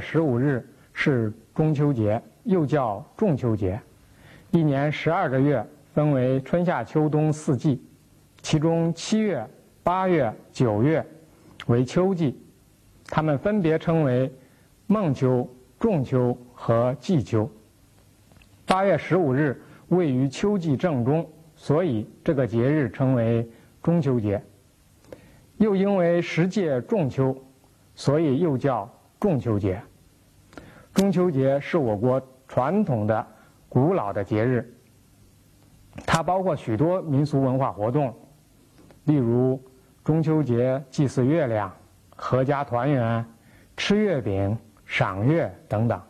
十五日是中秋节，又叫仲秋节。一年十二个月分为春夏秋冬四季，其中七月、八月、九月为秋季，它们分别称为孟秋、仲秋和季秋。八月十五日位于秋季正中，所以这个节日称为中秋节。又因为时节仲秋，所以又叫。仲秋节，中秋节是我国传统的、古老的节日。它包括许多民俗文化活动，例如中秋节祭祀月亮、阖家团圆、吃月饼、赏月等等。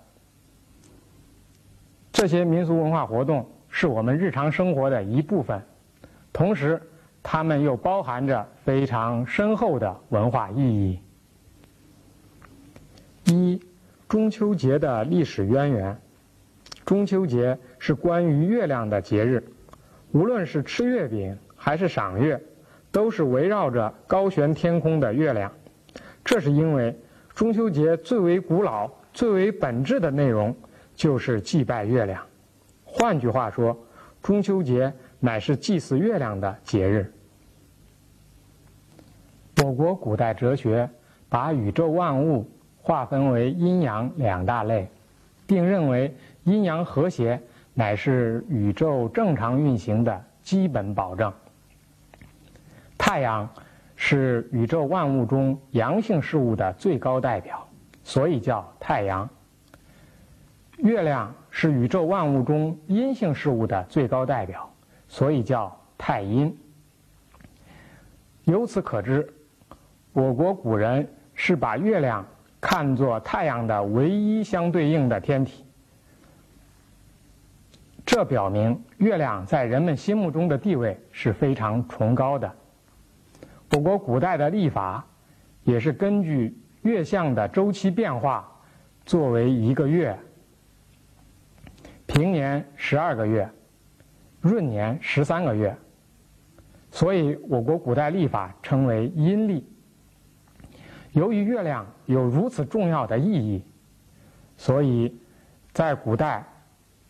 这些民俗文化活动是我们日常生活的一部分，同时，它们又包含着非常深厚的文化意义。一、中秋节的历史渊源。中秋节是关于月亮的节日，无论是吃月饼还是赏月，都是围绕着高悬天空的月亮。这是因为中秋节最为古老、最为本质的内容就是祭拜月亮。换句话说，中秋节乃是祭祀月亮的节日。我国古代哲学把宇宙万物。划分为阴阳两大类，并认为阴阳和谐乃是宇宙正常运行的基本保证。太阳是宇宙万物中阳性事物的最高代表，所以叫太阳。月亮是宇宙万物中阴性事物的最高代表，所以叫太阴。由此可知，我国古人是把月亮。看作太阳的唯一相对应的天体，这表明月亮在人们心目中的地位是非常崇高的。我国古代的历法也是根据月相的周期变化作为一个月，平年十二个月，闰年十三个月，所以我国古代历法称为阴历。由于月亮有如此重要的意义，所以在古代，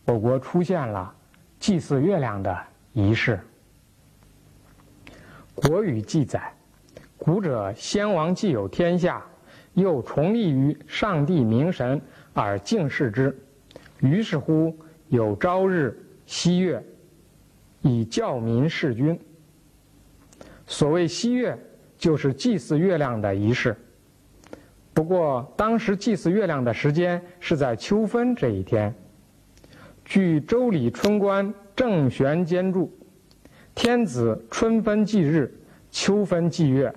我国出现了祭祀月亮的仪式。《国语》记载：“古者先王既有天下，又崇立于上帝明神而敬视之，于是乎有朝日、夕月，以教民事君。”所谓夕月，就是祭祀月亮的仪式。不过，当时祭祀月亮的时间是在秋分这一天。据《周礼·春官·正玄兼注》，天子春分祭日，秋分祭月。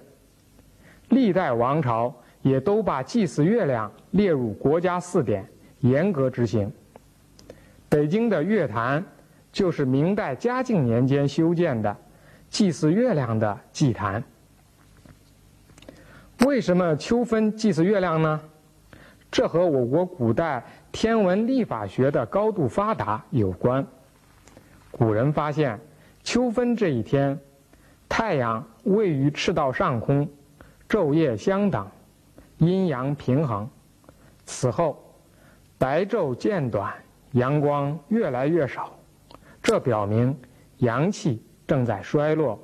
历代王朝也都把祭祀月亮列入国家祀典，严格执行。北京的月坛就是明代嘉靖年间修建的祭祀月亮的祭坛。为什么秋分祭祀月亮呢？这和我国古代天文历法学的高度发达有关。古人发现，秋分这一天，太阳位于赤道上空，昼夜相等，阴阳平衡。此后，白昼渐短，阳光越来越少，这表明阳气正在衰落。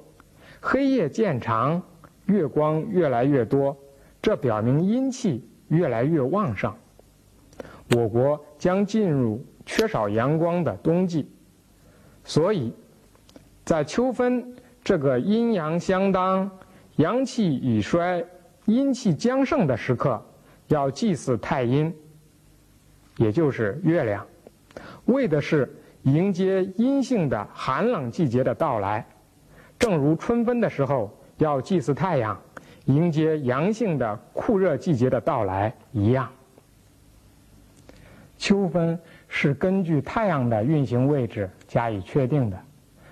黑夜渐长。月光越来越多，这表明阴气越来越旺盛。我国将进入缺少阳光的冬季，所以，在秋分这个阴阳相当、阳气已衰、阴气将盛的时刻，要祭祀太阴，也就是月亮，为的是迎接阴性的寒冷季节的到来。正如春分的时候。要祭祀太阳，迎接阳性的酷热季节的到来一样。秋分是根据太阳的运行位置加以确定的，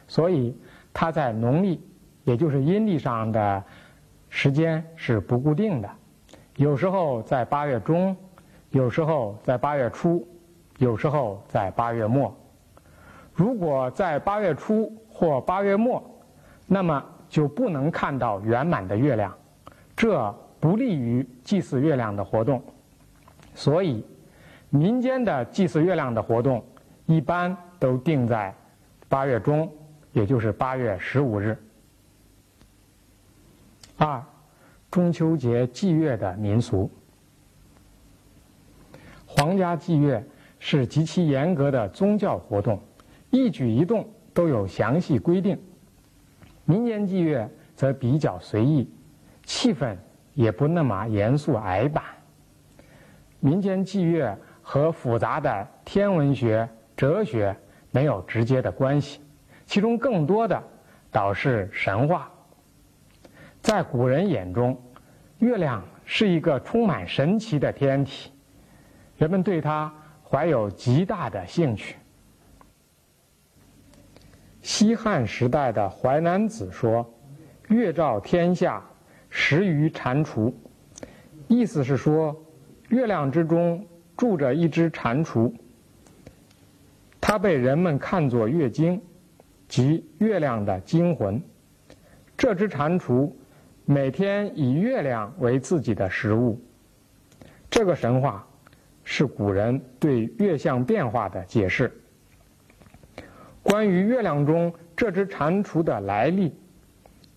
所以它在农历，也就是阴历上的时间是不固定的，有时候在八月中，有时候在八月初，有时候在八月末。如果在八月初或八月末，那么。就不能看到圆满的月亮，这不利于祭祀月亮的活动。所以民间的祭祀月亮的活动一般都定在八月中，也就是八月十五日。二，中秋节祭月的民俗。皇家祭月是极其严格的宗教活动，一举一动都有详细规定。民间祭月则比较随意，气氛也不那么严肃矮板。民间祭月和复杂的天文学、哲学没有直接的关系，其中更多的倒是神话。在古人眼中，月亮是一个充满神奇的天体，人们对它怀有极大的兴趣。西汉时代的《淮南子》说：“月照天下，十余蟾蜍。”意思是说，月亮之中住着一只蟾蜍，它被人们看作月经，即月亮的精魂。这只蟾蜍。每天以月亮为自己的食物，这个神话是古人对月相变化的解释。关于月亮中这只蟾蜍的来历，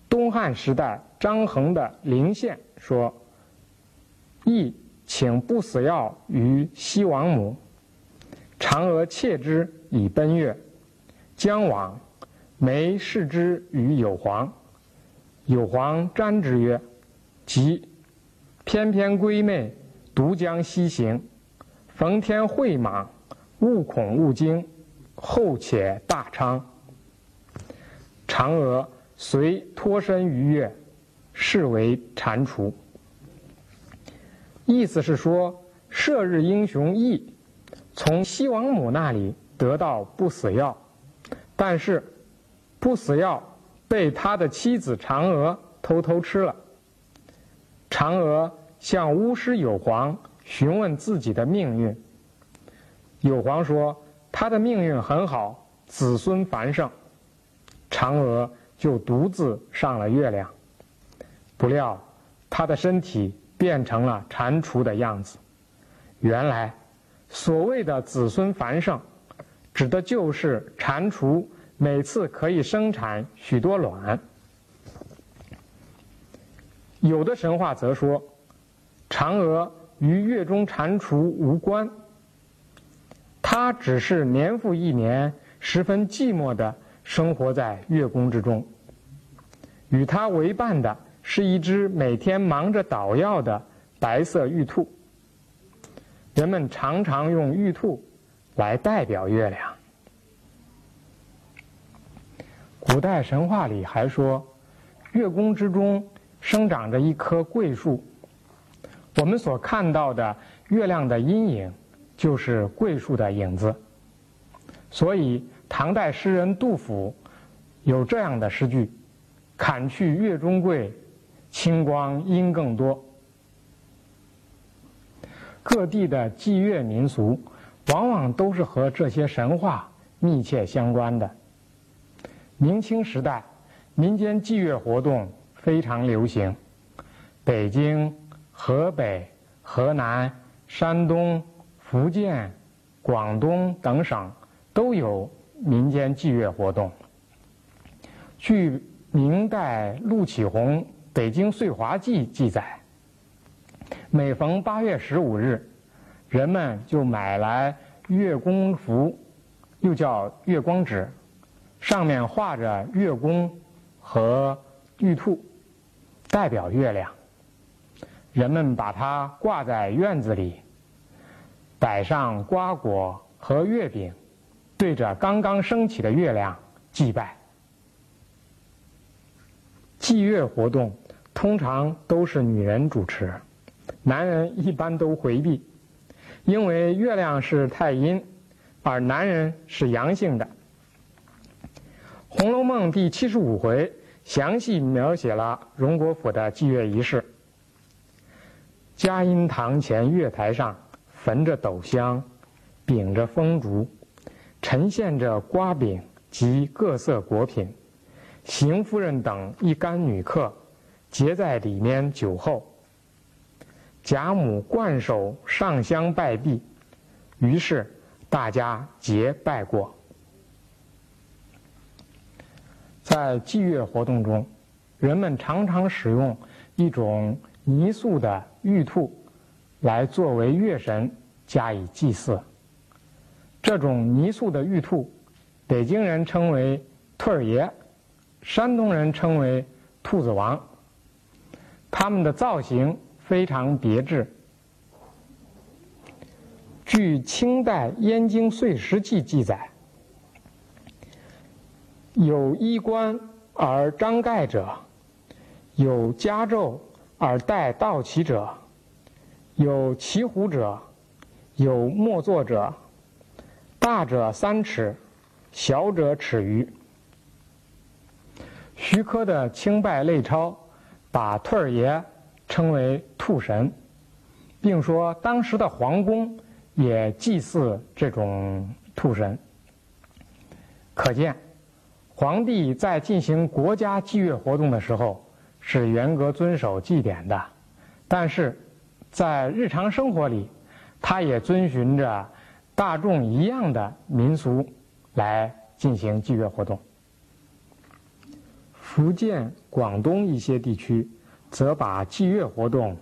东汉时代张衡的《灵宪》说：“羿请不死药于西王母，嫦娥窃之以奔月，将往，媒视之于有黄。”有黄瞻之曰：“即翩翩归妹，独将西行。逢天会莽，勿恐勿惊。后且大昌。嫦娥遂脱身于月，是为蟾蜍。”意思是说，射日英雄羿从西王母那里得到不死药，但是不死药。被他的妻子嫦娥偷偷吃了。嫦娥向巫师有黄询问自己的命运。有黄说他的命运很好，子孙繁盛。嫦娥就独自上了月亮。不料他的身体变成了蟾蜍的样子。原来所谓的子孙繁盛，指的就是蟾蜍。每次可以生产许多卵。有的神话则说，嫦娥与月中蟾蜍无关，他只是年复一年十分寂寞的生活在月宫之中。与她为伴的是一只每天忙着捣药的白色玉兔。人们常常用玉兔来代表月亮。古代神话里还说，月宫之中生长着一棵桂树。我们所看到的月亮的阴影，就是桂树的影子。所以，唐代诗人杜甫有这样的诗句：“砍去月中桂，清光阴更多。”各地的祭月民俗，往往都是和这些神话密切相关的。明清时代，民间祭月活动非常流行。北京、河北、河南、山东、福建、广东等省都有民间祭月活动。据明代陆启宏《北京岁华记》记载，每逢八月十五日，人们就买来月宫符，又叫月光纸。上面画着月宫和玉兔，代表月亮。人们把它挂在院子里，摆上瓜果和月饼，对着刚刚升起的月亮祭拜。祭月活动通常都是女人主持，男人一般都回避，因为月亮是太阴，而男人是阳性的。《红楼梦》第七十五回详细描写了荣国府的祭月仪式。嘉荫堂前月台上，焚着斗香，秉着风烛，呈现着瓜饼及各色果品。邢夫人等一干女客，结在里面酒后。贾母冠手上香拜毕，于是大家结拜过。在祭月活动中，人们常常使用一种泥塑的玉兔来作为月神加以祭祀。这种泥塑的玉兔，北京人称为兔儿爷，山东人称为兔子王。它们的造型非常别致。据清代《燕京岁时记》记载，有衣冠而张盖者，有加胄而戴道旗者，有骑虎者，有莫作者。大者三尺，小者尺余。徐科的《清拜类钞》把兔儿爷称为兔神，并说当时的皇宫也祭祀这种兔神。可见，皇帝在进行国家祭月活动的时候是严格遵守祭典的，但是在日常生活里，他也遵循着。大众一样的民俗来进行祭月活动。福建、广东一些地区则把祭月活动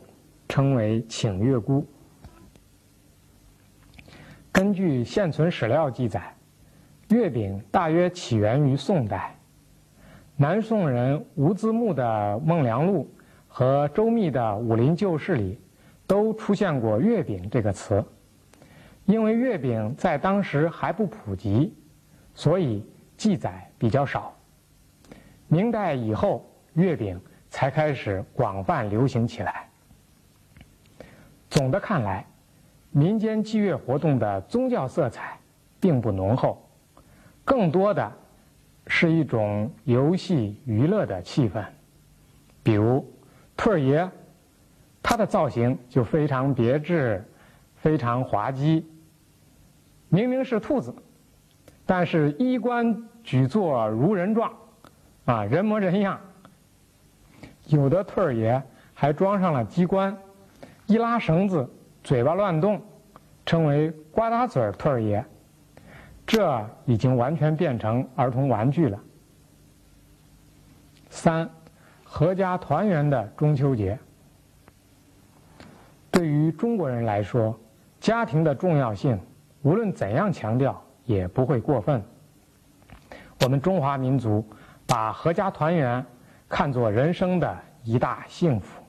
称为请月姑。根据现存史料记载，月饼大约起源于宋代。南宋人吴自牧的《孟良录》和周密的《武林旧事》里都出现过“月饼”这个词。因为月饼在当时还不普及，所以记载比较少。明代以后，月饼才开始广泛流行起来。总的看来，民间祭月活动的宗教色彩并不浓厚，更多的是一种游戏娱乐的气氛。比如兔儿爷，的造型就非常别致，非常滑稽。明明是兔子，但是衣冠举坐如人状，啊，人模人样。有的兔儿爷还装上了机关，一拉绳子，嘴巴乱动，称为“呱嗒嘴兔儿爷”。这已经完全变成儿童玩具了。三，阖家团圆的中秋节，对于中国人来说，家庭的重要性。无论怎样强调，也不会过分。我们中华民族把阖家团圆看作人生的一大幸福。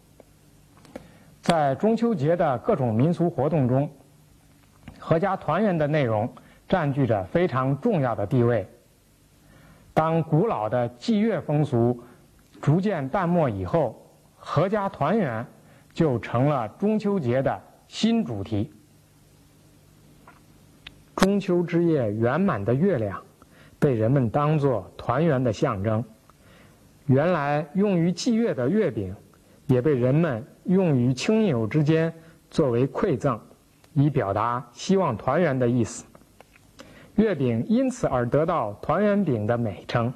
在中秋节的各种民俗活动中，阖家团圆的内容占据着非常重要的地位。当古老的祭月风俗逐渐淡漠以后，阖家团圆就成了中秋节的新主题。中秋之夜圆满的月亮，被人们当作团圆的象征。原来用于祭月的月饼，也被人们用于亲友之间作为馈赠，以表达希望团圆的意思。月饼因此而得到“团圆饼”的美称。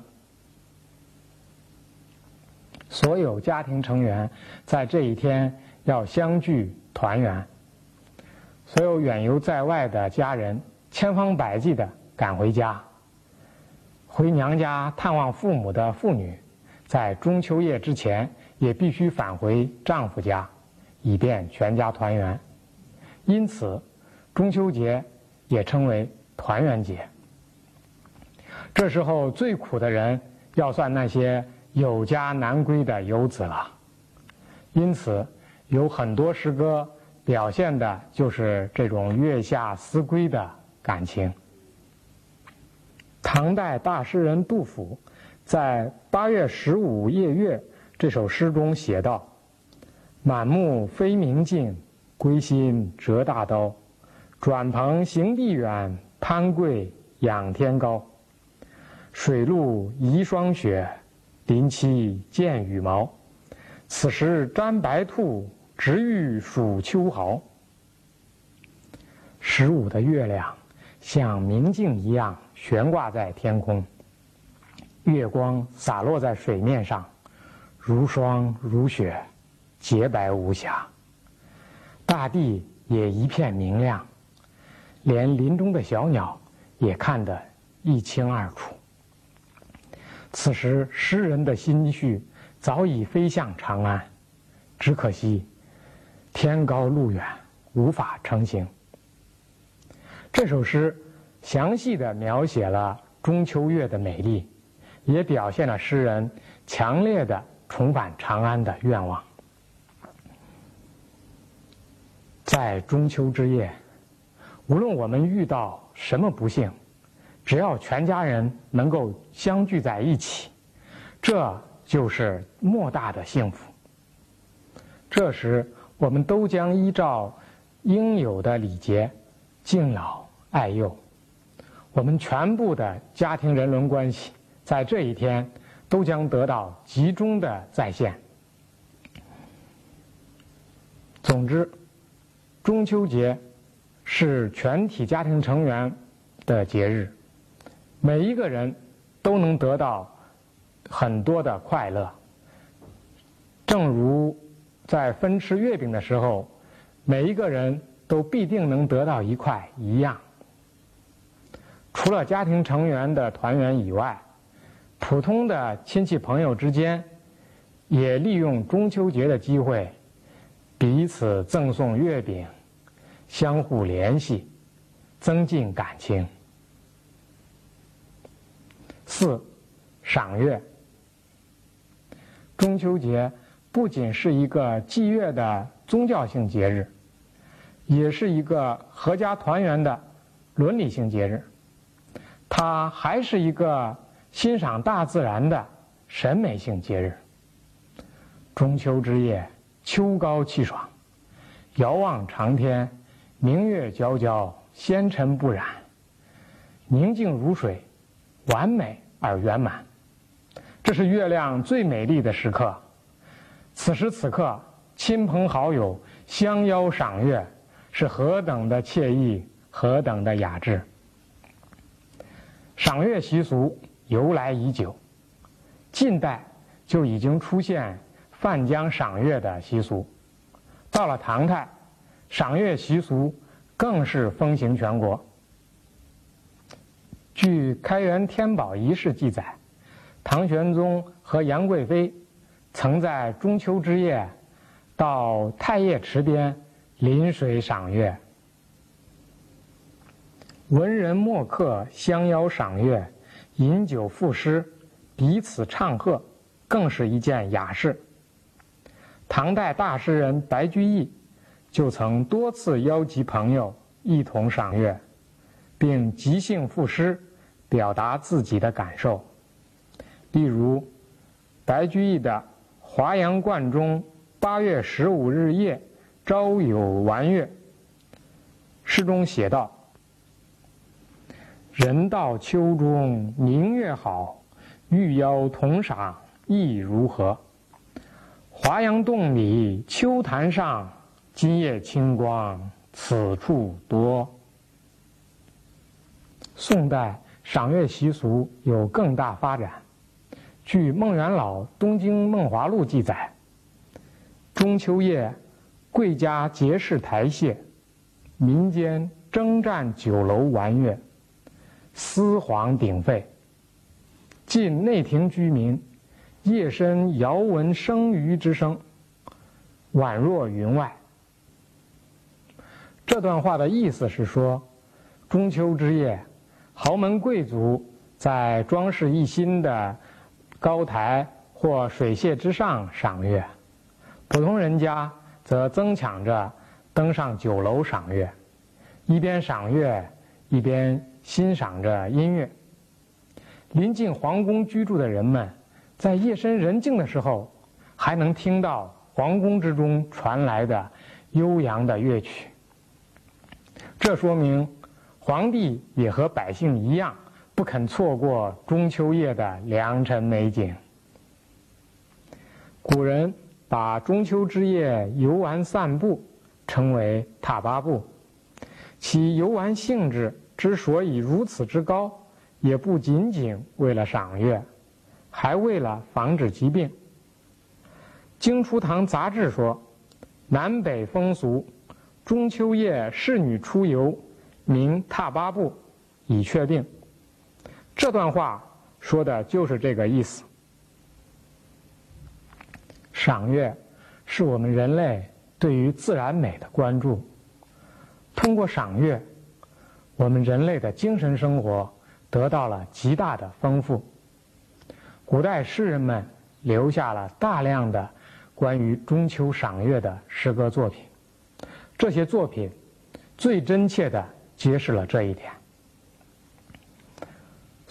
所有家庭成员在这一天要相聚团圆。所有远游在外的家人。千方百计的赶回家，回娘家探望父母的妇女，在中秋夜之前也必须返回丈夫家，以便全家团圆。因此，中秋节也称为团圆节。这时候最苦的人要算那些有家难归的游子了。因此，有很多诗歌表现的就是这种月下思归的。感情。唐代大诗人杜甫在《八月十五夜月》这首诗中写道：“满目飞明镜，归心折大刀。转蓬行地远，攀桂仰天高。水陆遗霜雪，林栖见羽毛。此时沾白兔，直欲数秋毫。”十五的月亮。像明镜一样悬挂在天空，月光洒落在水面上，如霜如雪，洁白无瑕。大地也一片明亮，连林中的小鸟也看得一清二楚。此时，诗人的心绪早已飞向长安，只可惜天高路远，无法成行。这首诗详细的描写了中秋月的美丽，也表现了诗人强烈的重返长安的愿望。在中秋之夜，无论我们遇到什么不幸，只要全家人能够相聚在一起，这就是莫大的幸福。这时，我们都将依照应有的礼节，敬老爱幼。我们全部的家庭人伦关系，在这一天都将得到集中的再现。总之。中秋节是全体家庭成员的节日，每一个人都能得到很多的快乐。正如在分吃月饼的时候，每一个人都必定能得到一块一样。除了家庭成员的团圆以外，普通的亲戚朋友之间也利用中秋节的机会。彼此赠送月饼，相互联系，增进感情。四，赏月。中秋节不仅是一个祭月的宗教性节日，也是一个阖家团圆的伦理性节日。它还是一个欣赏大自然的审美性节日。中秋之夜。秋高气爽，遥望长天，明月皎皎，纤尘不染，宁静如水，完美而圆满。这是月亮最美丽的时刻。此时此刻，亲朋好友相邀赏月，是何等的惬意，何等的雅致。赏月习俗由来已久，近代就已经出现。泛江赏月的习俗，到了唐代，赏月习俗更是风行全国。据开元天宝遗事记载，唐玄宗和杨贵妃曾在中秋之夜到太液池边临水赏月，文人墨客相邀赏月，饮酒赋诗，彼此唱和，更是一件雅事。唐代大诗人白居易就曾多次邀集朋友一同赏月，并即兴赋诗，表达自己的感受。例如，白居易的《华阳观中八月十五日夜朝有玩月》诗中写道：“人到秋中明月好，欲邀同赏亦如何？”华阳洞里秋潭上，今夜清光此处多。宋代赏月习俗有更大发展。据孟元老《东京梦华录》记载，中秋夜，贵家结式台榭，民间征战酒楼玩月，丝黄鼎沸。近内廷居民。夜深遥闻生鱼之声，宛若云外。这段话的意思是说，中秋之夜，豪门贵族在装饰一新的高台或水榭之上赏月，普通人家则争抢着登上酒楼赏月，一边赏月，一边欣赏着音乐。临近皇宫居住的人们。在夜深人静的时候，还能听到皇宫之中传来的悠扬的乐曲。这说明皇帝也和百姓一样，不肯错过中秋夜的良辰美景。古人把中秋之夜游玩散步称为“踏八步”，其游玩性质之所以如此之高，也不仅仅为了赏月。还为了防止疾病，《京初堂杂志》说：“南北风俗，中秋夜侍女出游，名踏八步，已确定。这段话说的就是这个意思。赏月是我们人类对于自然美的关注。通过赏月，我们人类的精神生活得到了极大的丰富。古代诗人们留下了大量的关于中秋赏月的诗歌作品，这些作品最真切的揭示了这一点。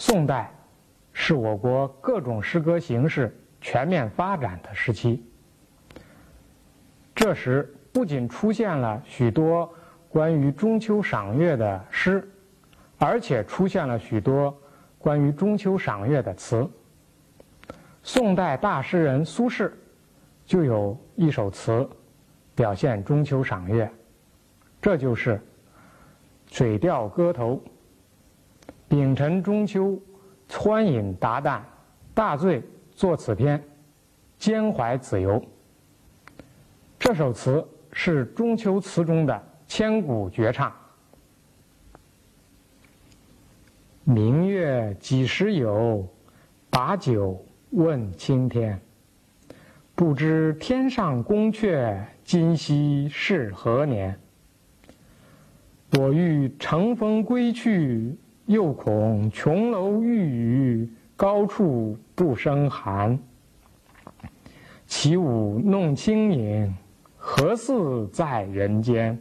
宋代是我国各种诗歌形式全面发展的时期，这时不仅出现了许多关于中秋赏月的诗，而且出现了许多关于中秋赏月的词。宋代大诗人苏轼就有一首词表现中秋赏月，这就是《水调歌头》。丙辰中秋，欢饮达旦，大醉作此篇，兼怀子由。这首词是中秋词中的千古绝唱。明月几时有？把酒问青天。不知天上宫阙，今夕是何年？我欲乘风归去。又恐琼楼玉宇，高处不胜寒。起舞弄清影，何似在人间？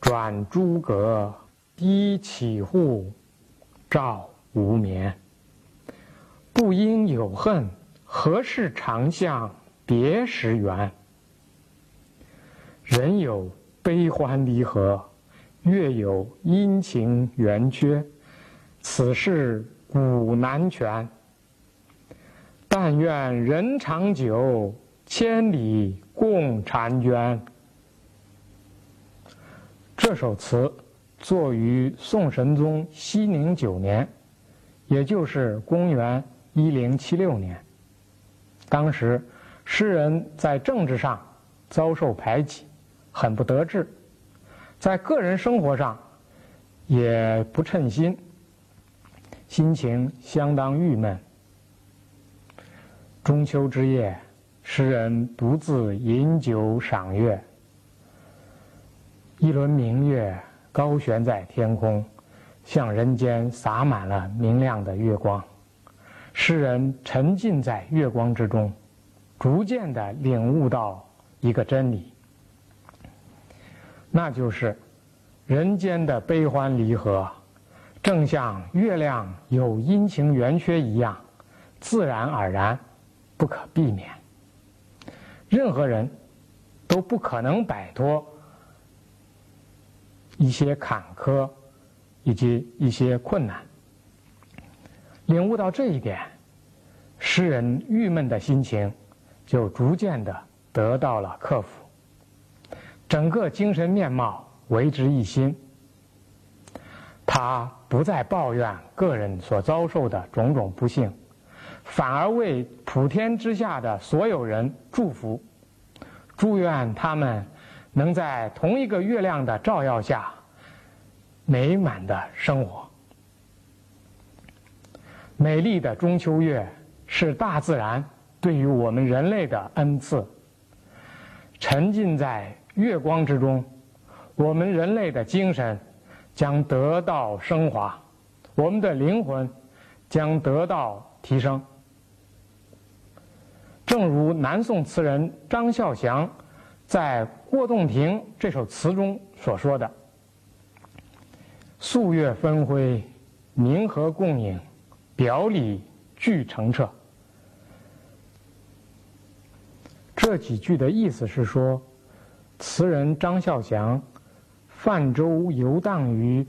转朱阁，低绮户，照无眠。不应有恨，何事长向别时圆？人有悲欢离合。月有阴晴圆缺，此事古难全。但愿人长久，千里共婵娟。这首词作于宋神宗熙宁九年，也就是公元一零七六年。当时诗人在政治上遭受排挤，很不得志。在个人生活上，也不称心，心情相当郁闷。中秋之夜，诗人独自饮酒赏月，一轮明月高悬在天空，向人间洒满了明亮的月光。诗人沉浸在月光之中，逐渐的领悟到一个真理。那就是人间的悲欢离合，正像月亮有阴晴圆缺一样，自然而然，不可避免。任何人都不可能摆脱一些坎坷以及一些困难。领悟到这一点，诗人郁闷的心情就逐渐的得到了克服。整个精神面貌为之一新，他不再抱怨个人所遭受的种种不幸，反而为普天之下的所有人祝福，祝愿他们能在同一个月亮的照耀下美满的生活。美丽的中秋月是大自然对于我们人类的恩赐，沉浸在。月光之中，我们人类的精神将得到升华，我们的灵魂将得到提升。正如南宋词人张孝祥在《过洞庭》这首词中所说的：“素月分辉，明和共影，表里俱澄澈。”这几句的意思是说。词人张孝祥泛舟游荡于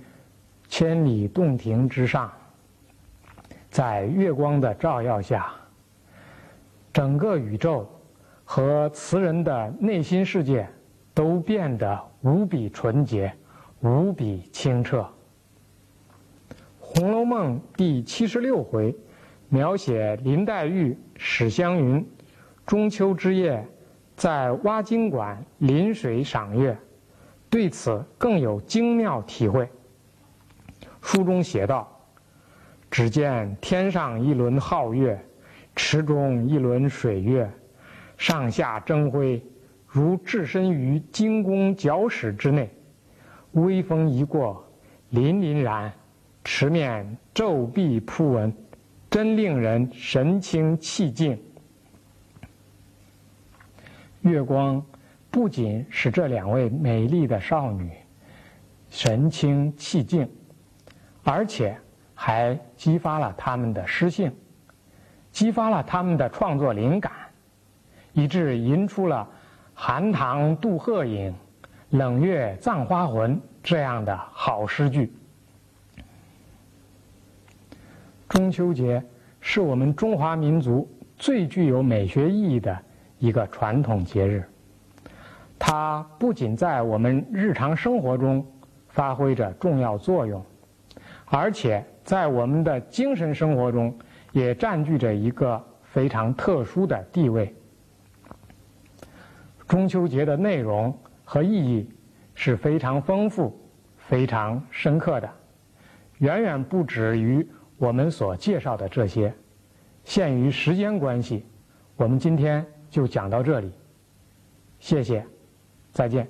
千里洞庭之上，在月光的照耀下，整个宇宙和词人的内心世界都变得无比纯洁、无比清澈。《红楼梦》第七十六回描写林黛玉、史湘云中秋之夜在挖金馆临水赏月，对此更有精妙体会。书中写道：“只见天上一轮皓月，池中一轮水月，上下争辉，如置身于金宫角室之内。微风一过，粼粼然，池面皱壁铺纹，真令人神清气静。”月光不仅使这两位美丽的少女神清气静，而且还激发了他们的诗性，激发了他们的创作灵感，以致吟出了“寒塘渡鹤影，冷月葬花魂”这样的好诗句。中秋节是我们中华民族最具有美学意义的。一个传统节日，它不仅在我们日常生活中发挥着重要作用，而且在我们的精神生活中也占据着一个非常特殊的地位。中秋节的内容和意义是非常丰富、非常深刻的，远远不止于我们所介绍的这些。限于时间关系，我们今天。就讲到这里，谢谢，再见。